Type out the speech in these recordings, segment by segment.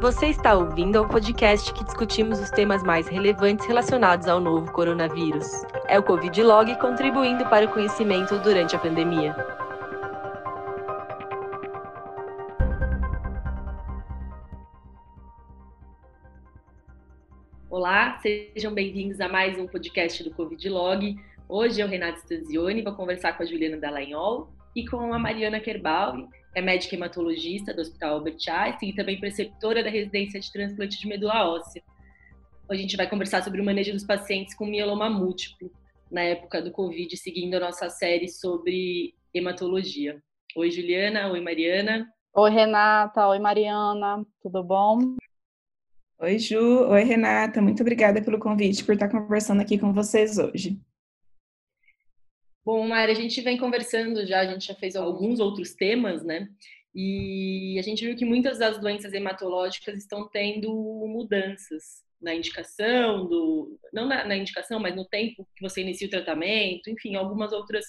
Você está ouvindo ao podcast que discutimos os temas mais relevantes relacionados ao novo coronavírus. É o Covid Log contribuindo para o conhecimento durante a pandemia. Olá, sejam bem-vindos a mais um podcast do Covid Log. Hoje eu, Renato Stanzioni, vou conversar com a Juliana Dallagnol e com a Mariana Kerbal, é médica hematologista do Hospital Albert Einstein e também preceptora da residência de transplante de medula óssea. Hoje a gente vai conversar sobre o manejo dos pacientes com mieloma múltiplo na época do Covid, seguindo a nossa série sobre hematologia. Oi, Juliana. Oi, Mariana. Oi, Renata. Oi, Mariana. Tudo bom? Oi, Ju. Oi, Renata. Muito obrigada pelo convite, por estar conversando aqui com vocês hoje. Bom, Mari, a gente vem conversando já, a gente já fez alguns outros temas, né? E a gente viu que muitas das doenças hematológicas estão tendo mudanças na indicação, do, não na, na indicação, mas no tempo que você inicia o tratamento, enfim, algumas outras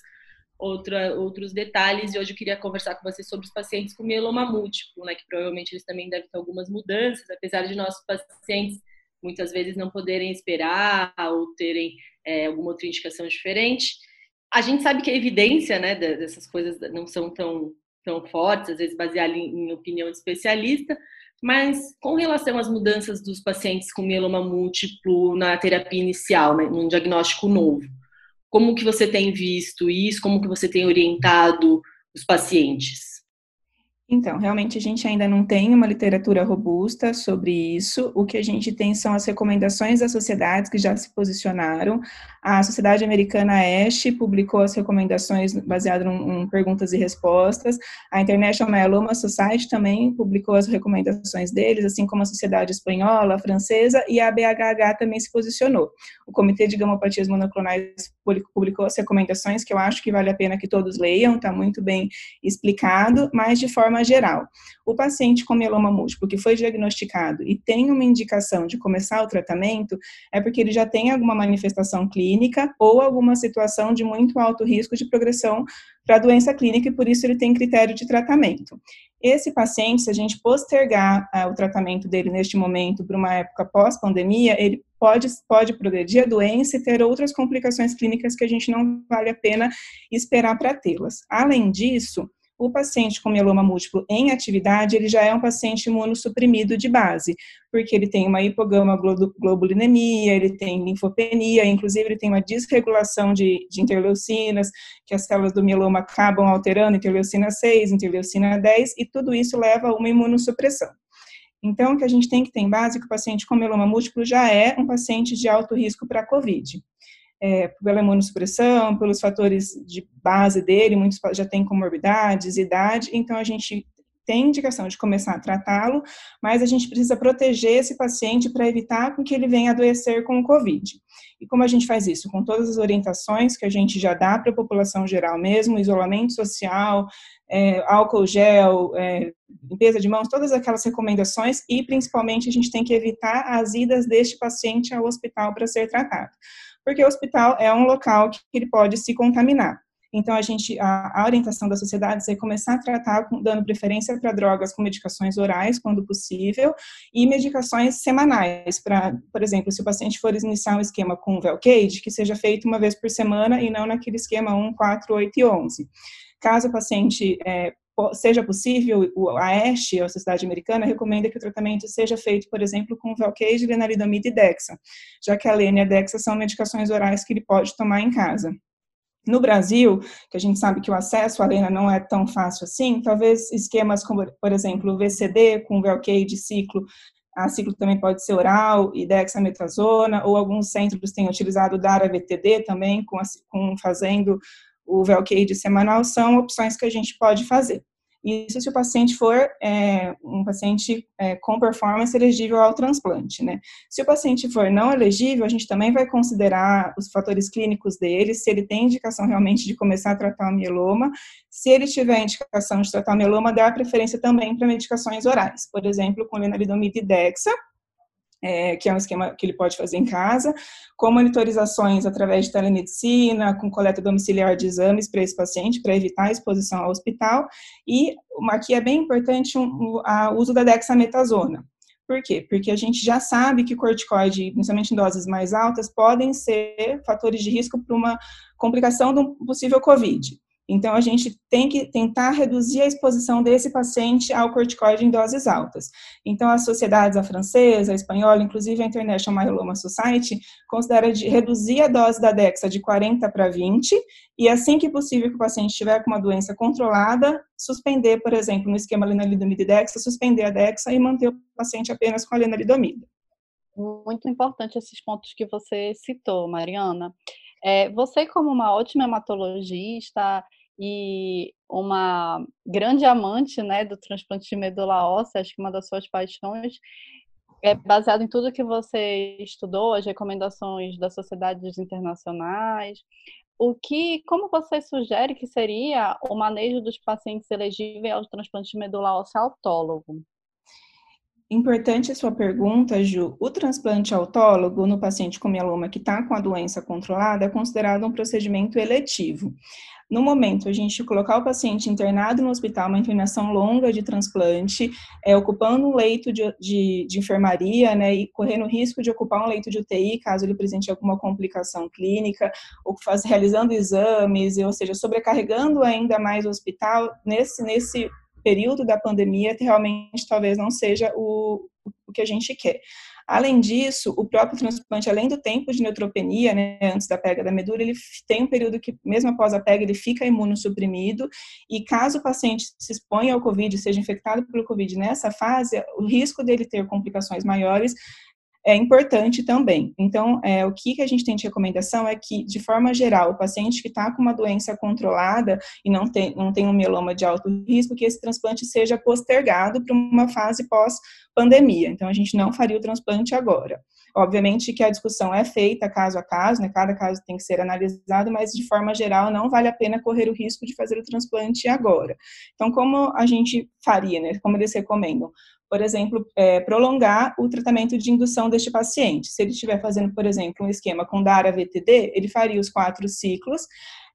outra, outros detalhes. E hoje eu queria conversar com você sobre os pacientes com mieloma múltiplo, né? Que provavelmente eles também devem ter algumas mudanças, apesar de nossos pacientes muitas vezes não poderem esperar ou terem é, alguma outra indicação diferente a gente sabe que a evidência né, dessas coisas não são tão, tão fortes, às vezes baseada em, em opinião de especialista, mas com relação às mudanças dos pacientes com mieloma múltiplo na terapia inicial, né, num diagnóstico novo, como que você tem visto isso? Como que você tem orientado os pacientes? Então, realmente a gente ainda não tem uma literatura robusta sobre isso. O que a gente tem são as recomendações das sociedades que já se posicionaram. A Sociedade Americana ASH publicou as recomendações baseadas em, perguntas e respostas. A International Myeloma Society também publicou as recomendações deles, assim como a Sociedade Espanhola, a Francesa e a BHH também se posicionou. O Comitê de Gamopatias Monoclonais publicou as recomendações que eu acho que vale a pena que todos leiam, está muito bem explicado, mas de forma geral. O paciente com mieloma múltiplo que foi diagnosticado e tem uma indicação de começar o tratamento é porque ele já tem alguma manifestação clínica ou alguma situação de muito alto risco de progressão para a doença clínica e por isso ele tem critério de tratamento. Esse paciente, se a gente postergar ah, o tratamento dele neste momento para uma época pós-pandemia, ele pode, pode progredir a doença e ter outras complicações clínicas que a gente não vale a pena esperar para tê-las. Além disso, o paciente com mieloma múltiplo em atividade, ele já é um paciente imunossuprimido de base, porque ele tem uma hipogama globulinemia, ele tem linfopenia, inclusive ele tem uma desregulação de, de interleucinas, que as células do mieloma acabam alterando, interleucina 6, interleucina 10, e tudo isso leva a uma imunossupressão. Então, o que a gente tem que ter em base é que o paciente com mieloma múltiplo já é um paciente de alto risco para a COVID é, pela imunossupressão, pelos fatores de base dele, muitos já têm comorbidades, idade, então a gente tem indicação de começar a tratá-lo, mas a gente precisa proteger esse paciente para evitar que ele venha adoecer com o COVID. E como a gente faz isso? Com todas as orientações que a gente já dá para a população geral mesmo, isolamento social, é, álcool gel, é, limpeza de mãos, todas aquelas recomendações e principalmente a gente tem que evitar as idas deste paciente ao hospital para ser tratado porque o hospital é um local que ele pode se contaminar. Então, a gente, a, a orientação das sociedades é começar a tratar com, dando preferência para drogas com medicações orais, quando possível, e medicações semanais, para, por exemplo, se o paciente for iniciar um esquema com Velcade, que seja feito uma vez por semana e não naquele esquema 1, 4, 8 e 11. Caso o paciente é, seja possível, a ASH, a Sociedade Americana, recomenda que o tratamento seja feito, por exemplo, com Velcade, lenalidomida e Dexa, já que a Lena e a Dexa são medicações orais que ele pode tomar em casa. No Brasil, que a gente sabe que o acesso à Lena não é tão fácil assim, talvez esquemas como, por exemplo, o VCD com Velcade ciclo, a ciclo também pode ser oral e dexametasona, ou alguns centros têm utilizado DARA-VTD também, com, com fazendo o Velcade semanal, são opções que a gente pode fazer. Isso se o paciente for é, um paciente é, com performance elegível ao transplante, né? Se o paciente for não elegível, a gente também vai considerar os fatores clínicos dele, se ele tem indicação realmente de começar a tratar o mieloma. Se ele tiver indicação de tratar o mieloma, dá preferência também para medicações orais, por exemplo, com lenalidomida e dexa, é, que é um esquema que ele pode fazer em casa, com monitorizações através de telemedicina, com coleta domiciliar de exames para esse paciente, para evitar a exposição ao hospital, e aqui é bem importante o um, uso da dexametasona, Por quê? Porque a gente já sabe que corticoide, principalmente em doses mais altas, podem ser fatores de risco para uma complicação de um possível COVID. Então, a gente tem que tentar reduzir a exposição desse paciente ao corticoide em doses altas. Então, as sociedades, a francesa, a espanhola, inclusive a International Myeloma Society, considera de reduzir a dose da DEXA de 40 para 20 e, assim que possível que o paciente estiver com uma doença controlada, suspender, por exemplo, no esquema lenalidomida e DEXA, suspender a DEXA e manter o paciente apenas com a lenalidomida. Muito importante esses pontos que você citou, Mariana. É, você, como uma ótima hematologista e uma grande amante né, do transplante de medula óssea, acho que uma das suas paixões, é baseado em tudo que você estudou, as recomendações das sociedades internacionais. O que, como você sugere que seria o manejo dos pacientes elegíveis ao transplante de medula óssea autólogo? Importante a sua pergunta, Ju. O transplante autólogo no paciente com mieloma que está com a doença controlada é considerado um procedimento eletivo. No momento, a gente colocar o paciente internado no hospital, uma internação longa de transplante, é, ocupando um leito de, de, de, enfermaria, né, e correndo risco de ocupar um leito de UTI, caso ele apresente alguma complicação clínica, ou faz, realizando exames, ou seja, sobrecarregando ainda mais o hospital, nesse, nesse período da pandemia realmente talvez não seja o, o que a gente quer. Além disso, o próprio transplante, além do tempo de neutropenia, né, antes da pega da medula, ele tem um período que, mesmo após a pega, ele fica imunossuprimido, e caso o paciente se exponha ao Covid, seja infectado pelo Covid nessa fase, o risco dele ter complicações maiores é importante também. Então, é, o que a gente tem de recomendação é que, de forma geral, o paciente que está com uma doença controlada e não tem, não tem um mieloma de alto risco, que esse transplante seja postergado para uma fase pós-pandemia. Então, a gente não faria o transplante agora. Obviamente que a discussão é feita caso a caso, né? Cada caso tem que ser analisado, mas de forma geral não vale a pena correr o risco de fazer o transplante agora. Então, como a gente faria, né? Como eles recomendam? Por exemplo, é, prolongar o tratamento de indução deste paciente. Se ele estiver fazendo, por exemplo, um esquema com DARA-VTD, ele faria os quatro ciclos.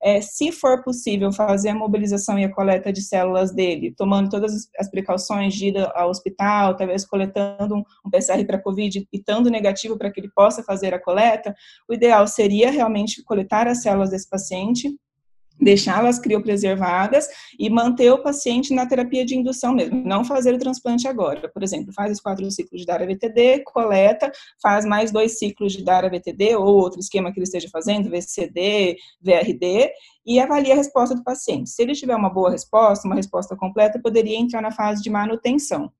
É, se for possível fazer a mobilização e a coleta de células dele, tomando todas as precauções de ir ao hospital, talvez coletando um, PCR para COVID e estando negativo para que ele possa fazer a coleta, o ideal seria realmente coletar as células desse paciente, deixá-las criopreservadas e manter o paciente na terapia de indução mesmo, não fazer o transplante agora. Por exemplo, faz os quatro ciclos de DARA-VTD, coleta, faz mais dois ciclos de DARA-VTD ou outro esquema que ele esteja fazendo, VCD, VRD, e avalia a resposta do paciente. Se ele tiver uma boa resposta, uma resposta completa, poderia entrar na fase de manutenção.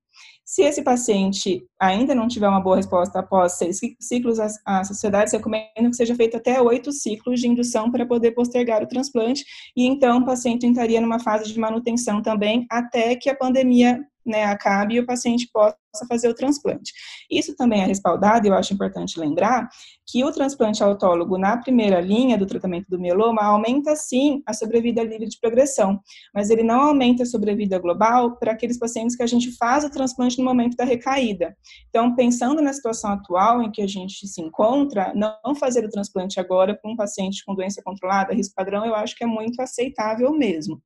Se esse paciente ainda não tiver uma boa resposta após seis ciclos, a, sociedade recomenda que seja feito até oito ciclos de indução para poder postergar o transplante, e então o paciente entraria numa fase de manutenção também até que a pandemia né, acabe e o paciente possa fazer o transplante. Isso também é respaldado, e eu acho importante lembrar, que o transplante autólogo na primeira linha do tratamento do mieloma aumenta sim a sobrevida livre de progressão, mas ele não aumenta a sobrevida global para aqueles pacientes que a gente faz o transplante no momento da recaída. Então, pensando na situação atual em que a gente se encontra, não fazer o transplante agora para um paciente com doença controlada, risco padrão, eu acho que é muito aceitável mesmo.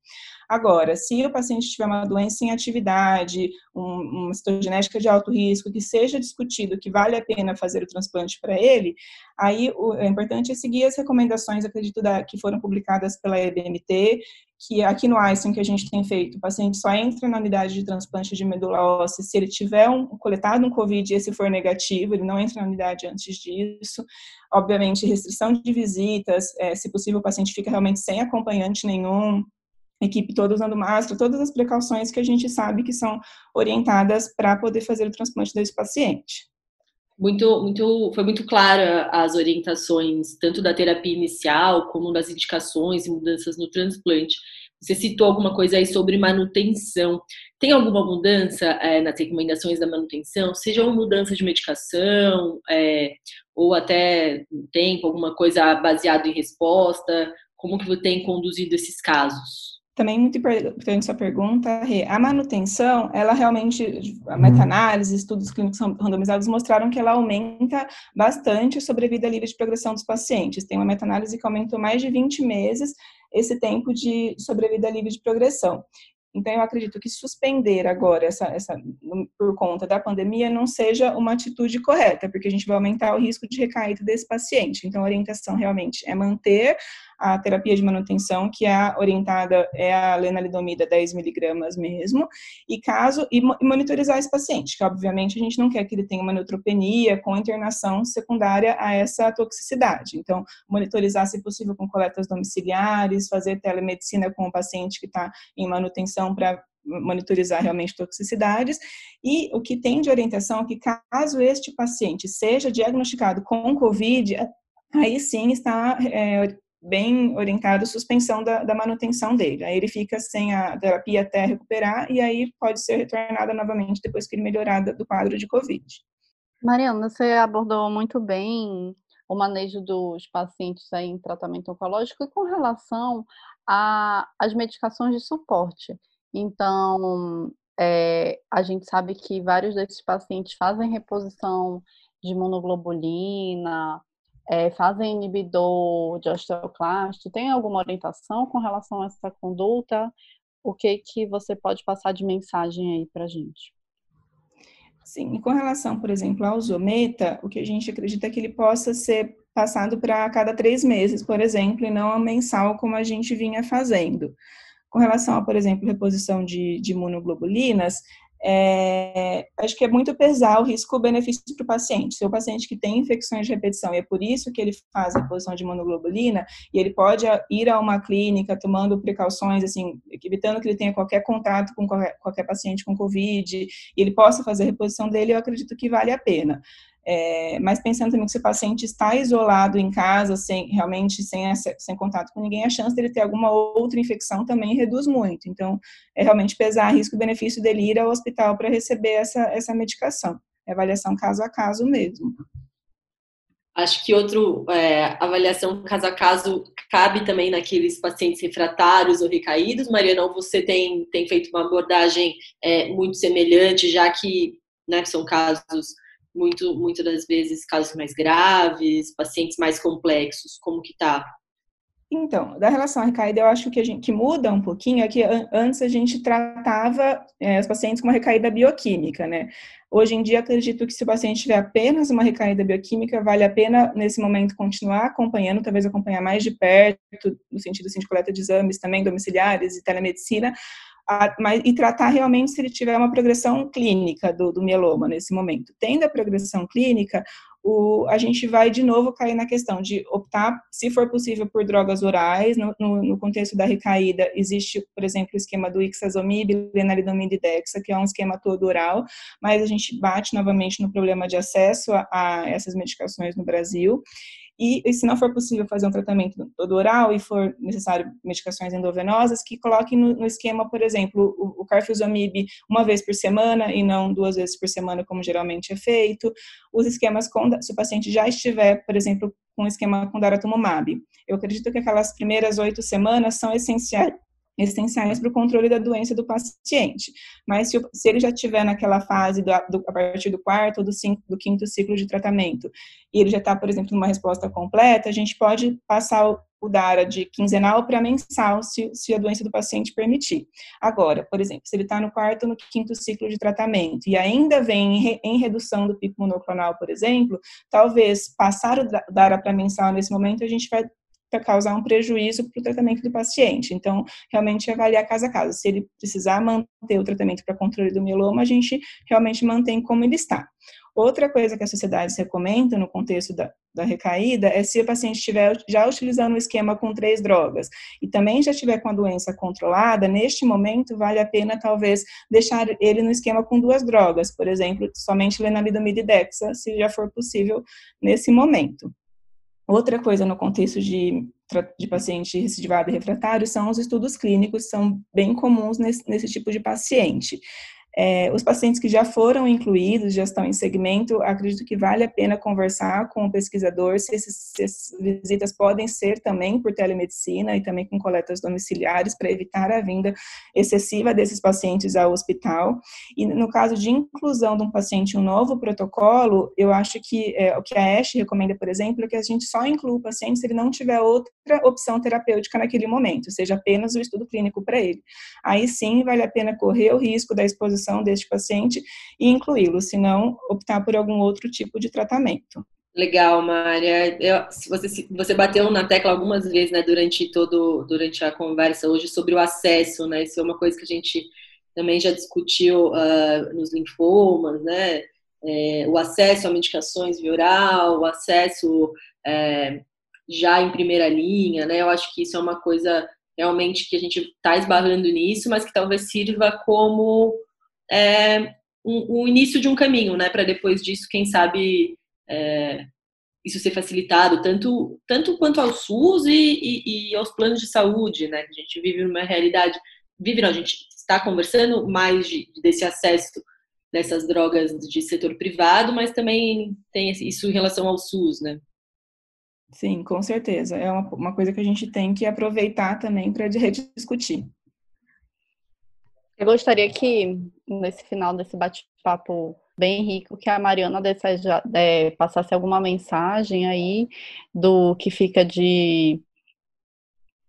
Agora, se o paciente tiver uma doença em atividade, um, uma citogenética de alto risco, que seja discutido que vale a pena fazer o transplante para ele, aí o, é importante seguir as recomendações, acredito, da, que foram publicadas pela EBMT, que aqui no Einstein que a gente tem feito, o paciente só entra na unidade de transplante de medula óssea se ele tiver um, coletado um COVID e esse for negativo, ele não entra na unidade antes disso. Obviamente, restrição de visitas, é, se possível, o paciente fica realmente sem acompanhante nenhum, equipe toda usando máscara, todas as precauções que a gente sabe que são orientadas para poder fazer o transplante desse paciente. Muito, muito, foi muito clara as orientações, tanto da terapia inicial, como das indicações e mudanças no transplante. Você citou alguma coisa aí sobre manutenção. Tem alguma mudança é, nas recomendações da manutenção? Seja uma mudança de medicação, é, ou até tempo, alguma coisa baseada em resposta? Como que você tem conduzido esses casos? Também muito importante sua pergunta, a manutenção, ela realmente, a meta-análise, estudos clínicos randomizados mostraram que ela aumenta bastante a sobrevida livre de progressão dos pacientes. Tem uma meta-análise que aumentou mais de 20 meses esse tempo de sobrevida livre de progressão. Então, eu acredito que suspender agora, essa, essa, por conta da pandemia, não seja uma atitude correta, porque a gente vai aumentar o risco de recaída desse paciente. Então, a orientação realmente é manter a terapia de manutenção, que é orientada é a lenalidomida 10 miligramas mesmo, e caso, e monitorizar esse paciente, que obviamente a gente não quer que ele tenha uma neutropenia com internação secundária a essa toxicidade. Então, monitorizar, se possível, com coletas domiciliares, fazer telemedicina com o paciente que está em manutenção para monitorizar realmente toxicidades. E o que tem de orientação é que caso este paciente seja diagnosticado com COVID, aí sim está é, bem orientado suspensão da, da, manutenção dele. Aí ele fica sem a terapia até recuperar e aí pode ser retornada novamente depois que ele melhorar do quadro de COVID. Mariana, você abordou muito bem o manejo dos pacientes aí em tratamento oncológico e com relação às medicações de suporte. Então, é, a gente sabe que vários desses pacientes fazem reposição de monoglobulina, é, fazem inibidor de osteoclasto, tem alguma orientação com relação a essa conduta? O que que você pode passar de mensagem aí para a gente? Sim, com relação, por exemplo, ao Zometa, o que a gente acredita é que ele possa ser passado para cada três meses, por exemplo, e não mensal como a gente vinha fazendo. Com relação a, por exemplo, reposição de, de imunoglobulinas, é, acho que é muito pesar o risco-benefício para o paciente. Se o paciente que tem infecções de repetição, e é por isso que ele faz a reposição de imunoglobulina, e ele pode ir a uma clínica tomando precauções, assim, evitando que ele tenha qualquer contato com qualquer, qualquer paciente com Covid, e ele possa fazer a reposição dele, eu acredito que vale a pena. É, mas pensando também que se o paciente está isolado em casa, sem realmente sem, sem contato com ninguém, a chance dele ter alguma outra infecção também reduz muito. Então, é realmente pesar risco-benefício dele ir ao hospital para receber essa, essa medicação. É avaliação caso a caso mesmo. Acho que outro é, avaliação caso a caso cabe também naqueles pacientes refratários ou recaídos. Mariana, você tem, tem feito uma abordagem é, muito semelhante, já que né, são casos muito, muitas das vezes casos mais graves, pacientes mais complexos, como que tá? Então, da relação à recaída, eu acho que a gente que muda um pouquinho é que antes a gente tratava é, os pacientes com uma recaída bioquímica, né? Hoje em dia, acredito que se o paciente tiver apenas uma recaída bioquímica, vale a pena, nesse momento, continuar acompanhando, talvez acompanhar mais de perto, no sentido assim, de coleta de exames também domiciliares e telemedicina, a, mas, e tratar realmente se ele tiver uma progressão clínica do, do mieloma nesse momento. Tendo a progressão clínica, o, a gente vai de novo cair na questão de optar, se for possível, por drogas orais. No, no, no contexto da recaída, existe, por exemplo, o esquema do ixazomib, lenalidomida e dexa, que é um esquema todo oral, mas a gente bate novamente no problema de acesso a, a essas medicações no Brasil. E, e, se não for possível fazer um tratamento todo oral e for necessário medicações endovenosas, que coloquem no, no esquema, por exemplo, o, o carfilzomib uma vez por semana e não duas vezes por semana, como geralmente é feito. Os esquemas com, se o paciente já estiver, por exemplo, com um esquema com daratumumab. Eu acredito que aquelas primeiras oito semanas são essenciais essenciais para o controle da doença do paciente. Mas se, se ele já estiver naquela fase do, do, a partir do quarto ou do, cinco, do quinto ciclo de tratamento e ele já está, por exemplo, numa resposta completa, a gente pode passar o, o DARA de quinzenal para mensal, se, se, a doença do paciente permitir. Agora, por exemplo, se ele está no quarto ou no quinto ciclo de tratamento e ainda vem em, em redução do pico monoclonal, por exemplo, talvez passar o DARA para mensal nesse momento, a gente vai para causar um prejuízo para o tratamento do paciente. Então, realmente avaliar caso a caso. Se ele precisar manter o tratamento para controle do mieloma, a gente realmente mantém como ele está. Outra coisa que as sociedades recomendam no contexto da, da, recaída é se o paciente estiver já utilizando o esquema com três drogas e também já estiver com a doença controlada, neste momento vale a pena talvez deixar ele no esquema com duas drogas, por exemplo, somente lenalidomida e dexa, se já for possível nesse momento. Outra coisa no contexto de, de paciente recidivado e refratário são os estudos clínicos, são bem comuns nesse, nesse tipo de paciente. É, os pacientes que já foram incluídos, já estão em segmento, acredito que vale a pena conversar com o pesquisador se, se essas visitas podem ser também por telemedicina e também com coletas domiciliares para evitar a vinda excessiva desses pacientes ao hospital. E no caso de inclusão de um paciente em um novo protocolo, eu acho que é, o que a ASH recomenda, por exemplo, é que a gente só inclua o paciente se ele não tiver outra opção terapêutica naquele momento, seja apenas o estudo clínico para ele. Aí sim vale a pena correr o risco da exposição deste paciente e incluí-lo, se não optar por algum outro tipo de tratamento. Legal, Mária. Eu, você, você bateu na tecla algumas vezes, né, durante todo, durante a conversa hoje sobre o acesso, né? Isso é uma coisa que a gente também já discutiu uh, nos linfomas, né? É, o acesso a medicações via oral, o acesso é, já em primeira linha, né? Eu acho que isso é uma coisa realmente que a gente está esbarrando nisso, mas que talvez sirva como é, um, um, início de um caminho, né? Para depois disso, quem sabe é, isso ser facilitado, tanto, tanto quanto ao SUS e, e, e, aos planos de saúde, né? A gente vive numa realidade, vive não, a gente está conversando mais de, desse acesso dessas drogas de setor privado, mas também tem isso em relação ao SUS, né? Sim, com certeza. É uma, uma coisa que a gente tem que aproveitar também para rediscutir. Eu gostaria que, nesse final desse bate-papo bem rico, que a Mariana é, passasse alguma mensagem aí do que fica de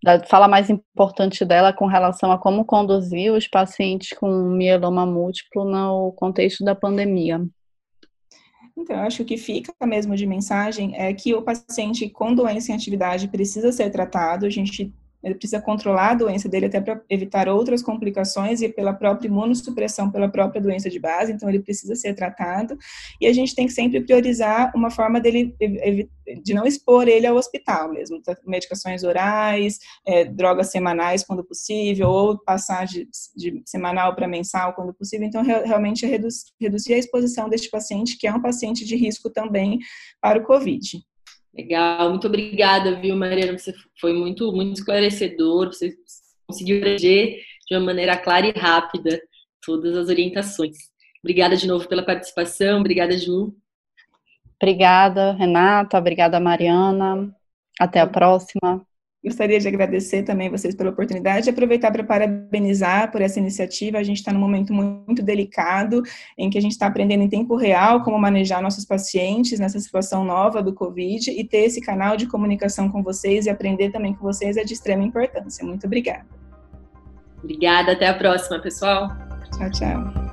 da fala mais importante dela com relação a como conduzir os pacientes com mieloma múltiplo no contexto da pandemia. Então, eu acho que fica mesmo de mensagem é que o paciente com doença em atividade precisa ser tratado. A gente ele precisa controlar a doença dele até para evitar outras complicações e pela própria imunossupressão, pela própria doença de base, então ele precisa ser tratado. E a gente tem que sempre priorizar uma forma dele de não expor ele ao hospital mesmo, medicações orais, é, drogas semanais quando possível, ou passar de, de semanal para mensal quando possível. Então, realmente é reduz, reduzir a exposição deste paciente, que é um paciente de risco também para o COVID. Legal, muito obrigada, viu, Mariana? Você foi muito, muito esclarecedor, você conseguiu eleger de uma maneira clara e rápida todas as orientações. Obrigada de novo pela participação, obrigada, Ju. Obrigada, Renata, obrigada, Mariana. Até a próxima. Gostaria de agradecer também vocês pela oportunidade e aproveitar para parabenizar por essa iniciativa. A gente está num momento muito delicado, em que a gente está aprendendo em tempo real como manejar nossos pacientes nessa situação nova do Covid e ter esse canal de comunicação com vocês e aprender também com vocês é de extrema importância. Muito obrigada. Obrigada, até a próxima, pessoal. Tchau, tchau.